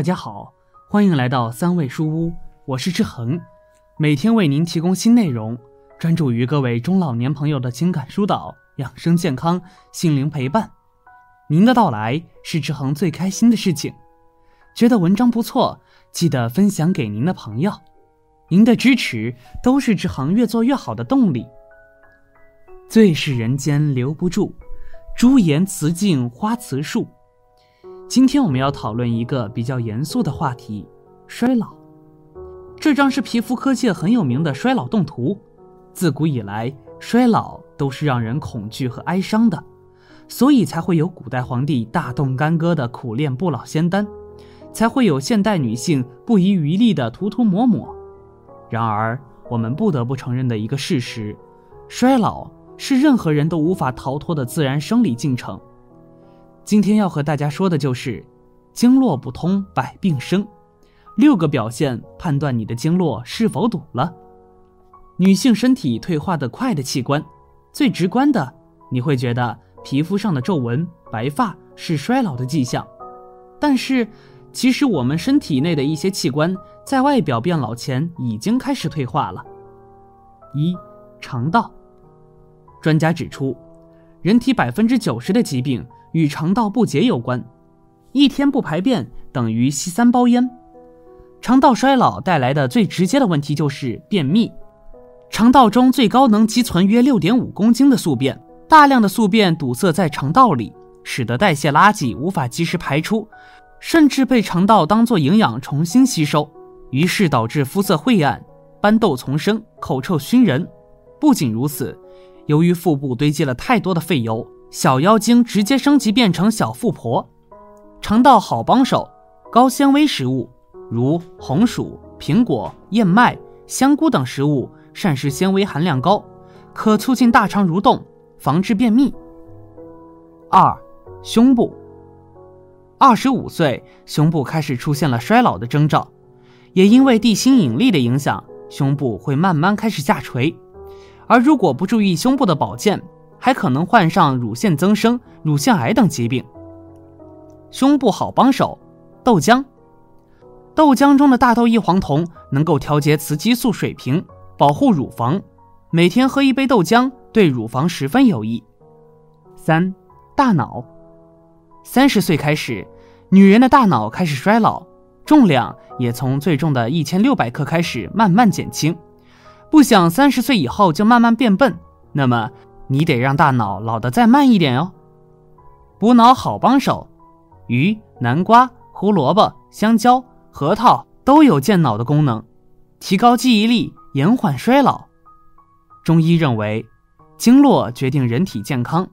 大家好，欢迎来到三味书屋，我是志恒，每天为您提供新内容，专注于各位中老年朋友的情感疏导、养生健康、心灵陪伴。您的到来是志恒最开心的事情。觉得文章不错，记得分享给您的朋友。您的支持都是志恒越做越好的动力。最是人间留不住，朱颜辞镜花辞树。今天我们要讨论一个比较严肃的话题——衰老。这张是皮肤科界很有名的衰老动图。自古以来，衰老都是让人恐惧和哀伤的，所以才会有古代皇帝大动干戈的苦练不老仙丹，才会有现代女性不遗余力的涂涂抹抹。然而，我们不得不承认的一个事实：衰老是任何人都无法逃脱的自然生理进程。今天要和大家说的就是，经络不通百病生，六个表现判断你的经络是否堵了。女性身体退化的快的器官，最直观的，你会觉得皮肤上的皱纹、白发是衰老的迹象。但是，其实我们身体内的一些器官在外表变老前已经开始退化了。一，肠道。专家指出，人体百分之九十的疾病。与肠道不洁有关，一天不排便等于吸三包烟。肠道衰老带来的最直接的问题就是便秘。肠道中最高能积存约六点五公斤的宿便，大量的宿便堵塞在肠道里，使得代谢垃圾无法及时排出，甚至被肠道当作营养重新吸收，于是导致肤色晦暗、斑痘丛生、口臭熏人。不仅如此，由于腹部堆积了太多的废油。小妖精直接升级变成小富婆，肠道好帮手，高纤维食物如红薯、苹果、燕麦、香菇等食物，膳食纤维含量高，可促进大肠蠕动，防治便秘。二，胸部，二十五岁，胸部开始出现了衰老的征兆，也因为地心引力的影响，胸部会慢慢开始下垂，而如果不注意胸部的保健。还可能患上乳腺增生、乳腺癌等疾病。胸部好帮手，豆浆。豆浆中的大豆异黄酮能够调节雌激素水平，保护乳房。每天喝一杯豆浆，对乳房十分有益。三、大脑。三十岁开始，女人的大脑开始衰老，重量也从最重的一千六百克开始慢慢减轻。不想三十岁以后就慢慢变笨，那么。你得让大脑老得再慢一点哦。补脑好帮手，鱼、南瓜、胡萝卜、香蕉、核桃都有健脑的功能，提高记忆力，延缓衰老。中医认为，经络决定人体健康，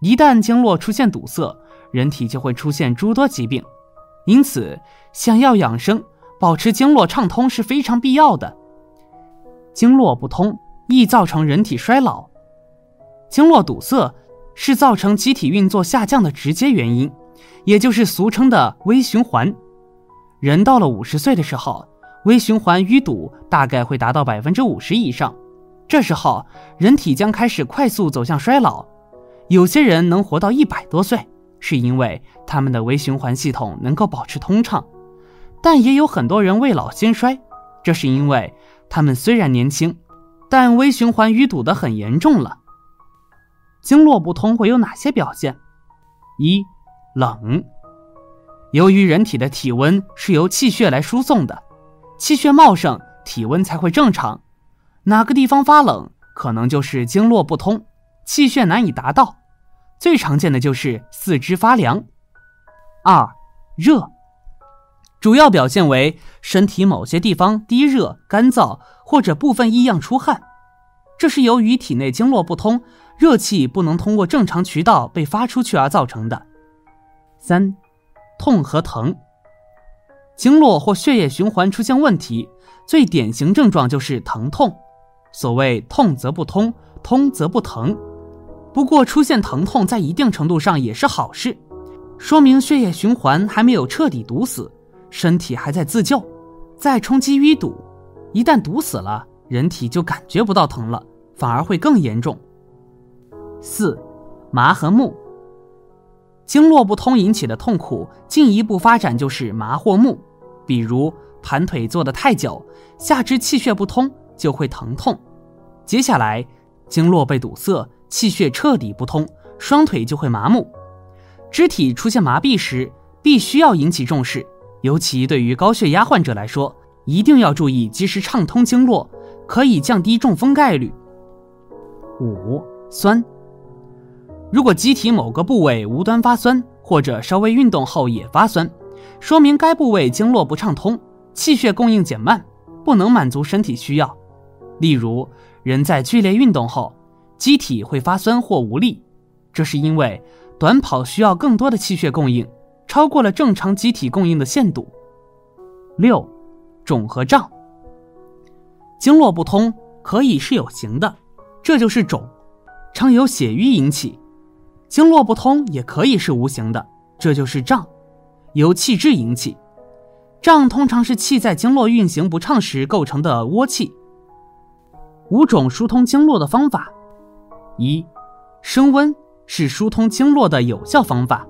一旦经络出现堵塞，人体就会出现诸多疾病。因此，想要养生，保持经络畅通是非常必要的。经络不通，易造成人体衰老。经络堵塞是造成机体运作下降的直接原因，也就是俗称的微循环。人到了五十岁的时候，微循环淤堵大概会达到百分之五十以上，这时候人体将开始快速走向衰老。有些人能活到一百多岁，是因为他们的微循环系统能够保持通畅，但也有很多人未老先衰，这是因为他们虽然年轻，但微循环淤堵的很严重了。经络不通会有哪些表现？一，冷。由于人体的体温是由气血来输送的，气血茂盛，体温才会正常。哪个地方发冷，可能就是经络不通，气血难以达到。最常见的就是四肢发凉。二，热。主要表现为身体某些地方低热、干燥，或者部分异样出汗。这是由于体内经络不通。热气不能通过正常渠道被发出去而造成的。三，痛和疼。经络或血液循环出现问题，最典型症状就是疼痛。所谓痛则不通，通则不疼。不过出现疼痛在一定程度上也是好事，说明血液循环还没有彻底堵死，身体还在自救，在冲击淤堵。一旦堵死了，人体就感觉不到疼了，反而会更严重。四，麻和木。经络不通引起的痛苦，进一步发展就是麻或木，比如盘腿坐得太久，下肢气血不通就会疼痛。接下来，经络被堵塞，气血彻底不通，双腿就会麻木。肢体出现麻痹时，必须要引起重视，尤其对于高血压患者来说，一定要注意及时畅通经络，可以降低中风概率。五酸。如果机体某个部位无端发酸，或者稍微运动后也发酸，说明该部位经络不畅通，气血供应减慢，不能满足身体需要。例如，人在剧烈运动后，机体会发酸或无力，这是因为短跑需要更多的气血供应，超过了正常机体供应的限度。六，肿和胀。经络不通可以是有形的，这就是肿，常由血瘀引起。经络不通也可以是无形的，这就是胀，由气滞引起。胀通常是气在经络运行不畅时构成的窝气。五种疏通经络的方法：一、升温是疏通经络的有效方法。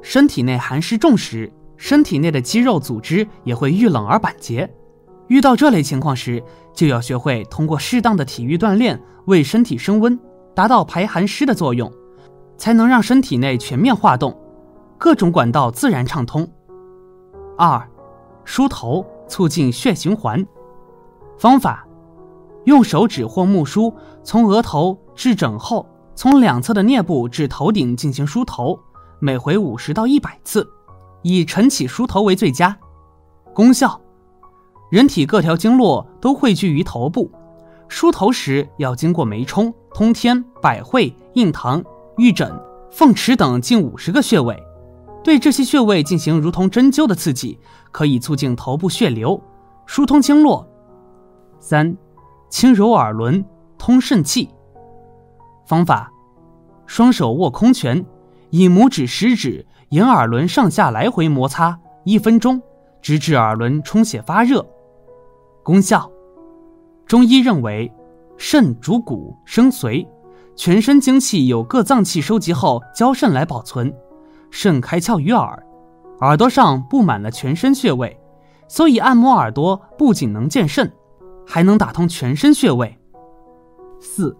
身体内寒湿重时，身体内的肌肉组织也会遇冷而板结。遇到这类情况时，就要学会通过适当的体育锻炼为身体升温，达到排寒湿的作用。才能让身体内全面化动，各种管道自然畅通。二，梳头促进血循环。方法：用手指或木梳从额头至枕后，从两侧的颞部至头顶进行梳头，每回五十到一百次，以晨起梳头为最佳。功效：人体各条经络都汇聚于头部，梳头时要经过眉冲、通天、百会、印堂。玉枕、凤池等近五十个穴位，对这些穴位进行如同针灸的刺激，可以促进头部血流，疏通经络。三、轻揉耳轮，通肾气。方法：双手握空拳，以拇指、食指沿耳轮上下来回摩擦一分钟，直至耳轮充血发热。功效：中医认为，肾主骨生髓。全身精气由各脏器收集后交肾来保存，肾开窍于耳，耳朵上布满了全身穴位，所以按摩耳朵不仅能健肾，还能打通全身穴位。四，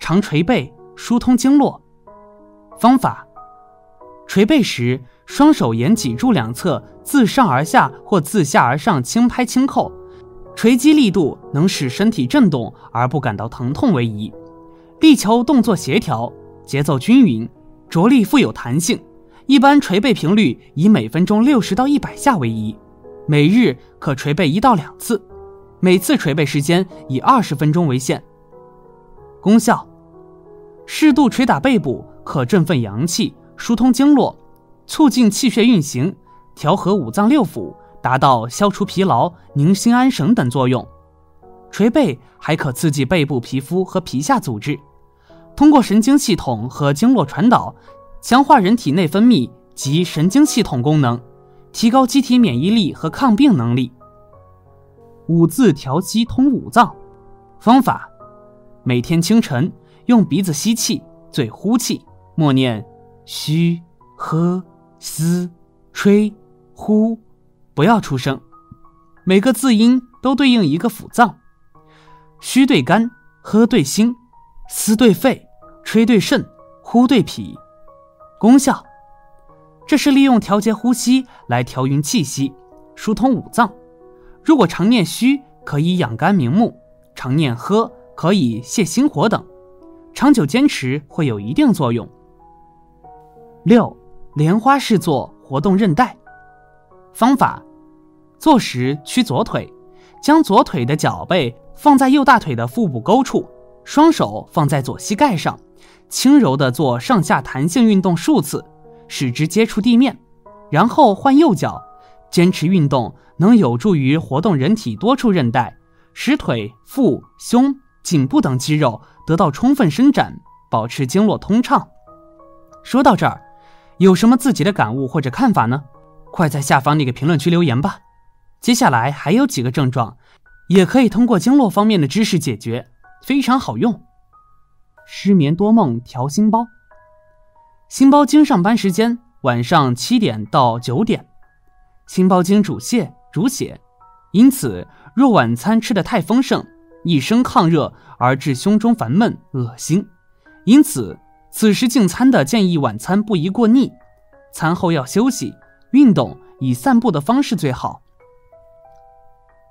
常捶背疏通经络。方法：捶背时，双手沿脊柱两侧自上而下或自下而上轻拍轻扣，捶击力度能使身体震动而不感到疼痛为宜。力求动作协调，节奏均匀，着力富有弹性。一般捶背频率以每分钟六十到一百下为宜，每日可捶背一到两次，每次捶背时间以二十分钟为限。功效：适度捶打背部可振奋阳气，疏通经络，促进气血运行，调和五脏六腑，达到消除疲劳、宁心安神等作用。捶背还可刺激背部皮肤和皮下组织。通过神经系统和经络传导，强化人体内分泌及神经系统功能，提高机体免疫力和抗病能力。五字调息通五脏方法：每天清晨用鼻子吸气，嘴呼气，默念嘘、喝、嘶、吹、呼，不要出声。每个字音都对应一个腑脏：虚对肝，喝对心。思对肺，吹对肾，呼对脾。功效：这是利用调节呼吸来调匀气息，疏通五脏。如果常念虚，可以养肝明目；常念喝，可以泻心火等。长久坚持会有一定作用。六，莲花式坐活动韧带。方法：坐时屈左腿，将左腿的脚背放在右大腿的腹部沟处。双手放在左膝盖上，轻柔地做上下弹性运动数次，使之接触地面，然后换右脚，坚持运动能有助于活动人体多处韧带，使腿、腹、胸、颈部等肌肉得到充分伸展，保持经络通畅。说到这儿，有什么自己的感悟或者看法呢？快在下方那个评论区留言吧。接下来还有几个症状，也可以通过经络方面的知识解决。非常好用，失眠多梦调心包。心包经上班时间晚上七点到九点。心包经主泻主血，因此若晚餐吃得太丰盛，易生抗热而致胸中烦闷恶心。因此，此时进餐的建议晚餐不宜过腻，餐后要休息、运动，以散步的方式最好。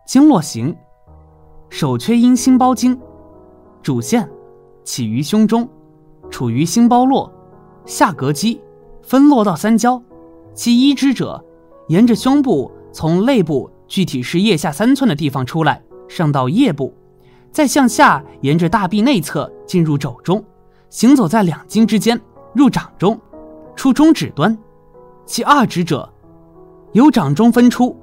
经络型，手缺阴心包经，主线起于胸中，处于心包络，下膈肌，分络到三焦。其一支者，沿着胸部从肋部具体是腋下三寸的地方出来，上到腋部，再向下沿着大臂内侧进入肘中，行走在两经之间，入掌中，出中指端。其二指者，由掌中分出。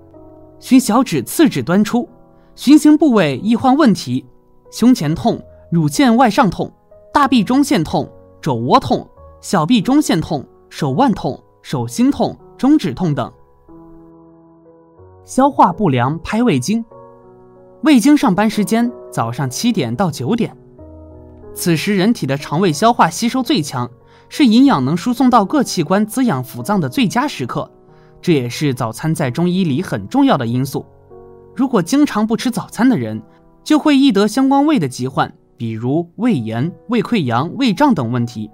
循小指、次指端出，循行部位易患问题：胸前痛、乳腺外上痛、大臂中线痛、肘窝痛、小臂中线痛、手腕痛、手心痛、中指痛等。消化不良拍胃经，胃经上班时间早上七点到九点，此时人体的肠胃消化吸收最强，是营养能输送到各器官、滋养腑脏的最佳时刻。这也是早餐在中医里很重要的因素。如果经常不吃早餐的人，就会易得相关胃的疾患，比如胃炎、胃溃疡、胃胀等问题。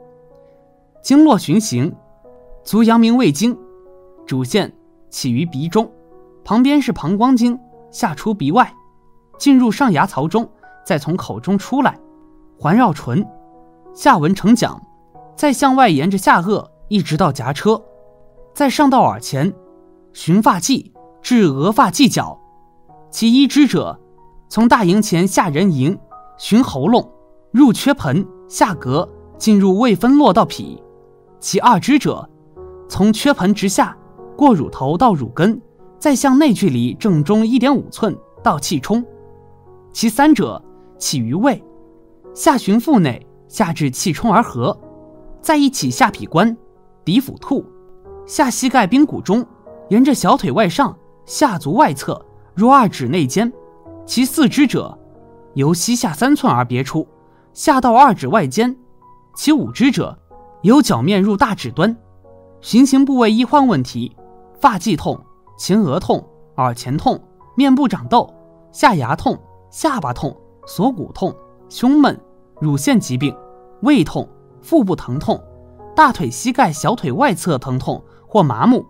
经络循行，足阳明胃经，主线起于鼻中，旁边是膀胱经，下出鼻外，进入上牙槽中，再从口中出来，环绕唇，下文成讲，再向外沿着下颚一直到颊车。再上到耳前，循发际至额发际角，其一支者，从大营前下人迎，循喉咙入缺盆下膈，进入胃分络到脾；其二支者，从缺盆直下，过乳头到乳根，再向内距离正中一点五寸到气冲；其三者起于胃，下循腹内，下至气冲而合，再一起下脾关，鼻腹兔。下膝盖髌骨中，沿着小腿外上、下足外侧，入二指内间。其四肢者，由膝下三寸而别出，下到二指外间。其五肢者，由脚面入大指端。循行部位易患问题：发际痛、前额痛、耳前痛、面部长痘、下牙痛、下巴痛、锁骨痛、胸闷、乳腺疾病、胃痛、腹部疼痛、大腿、膝盖、小腿外侧疼痛。或麻木，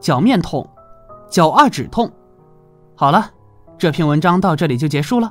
脚面痛，脚二指痛。好了，这篇文章到这里就结束了。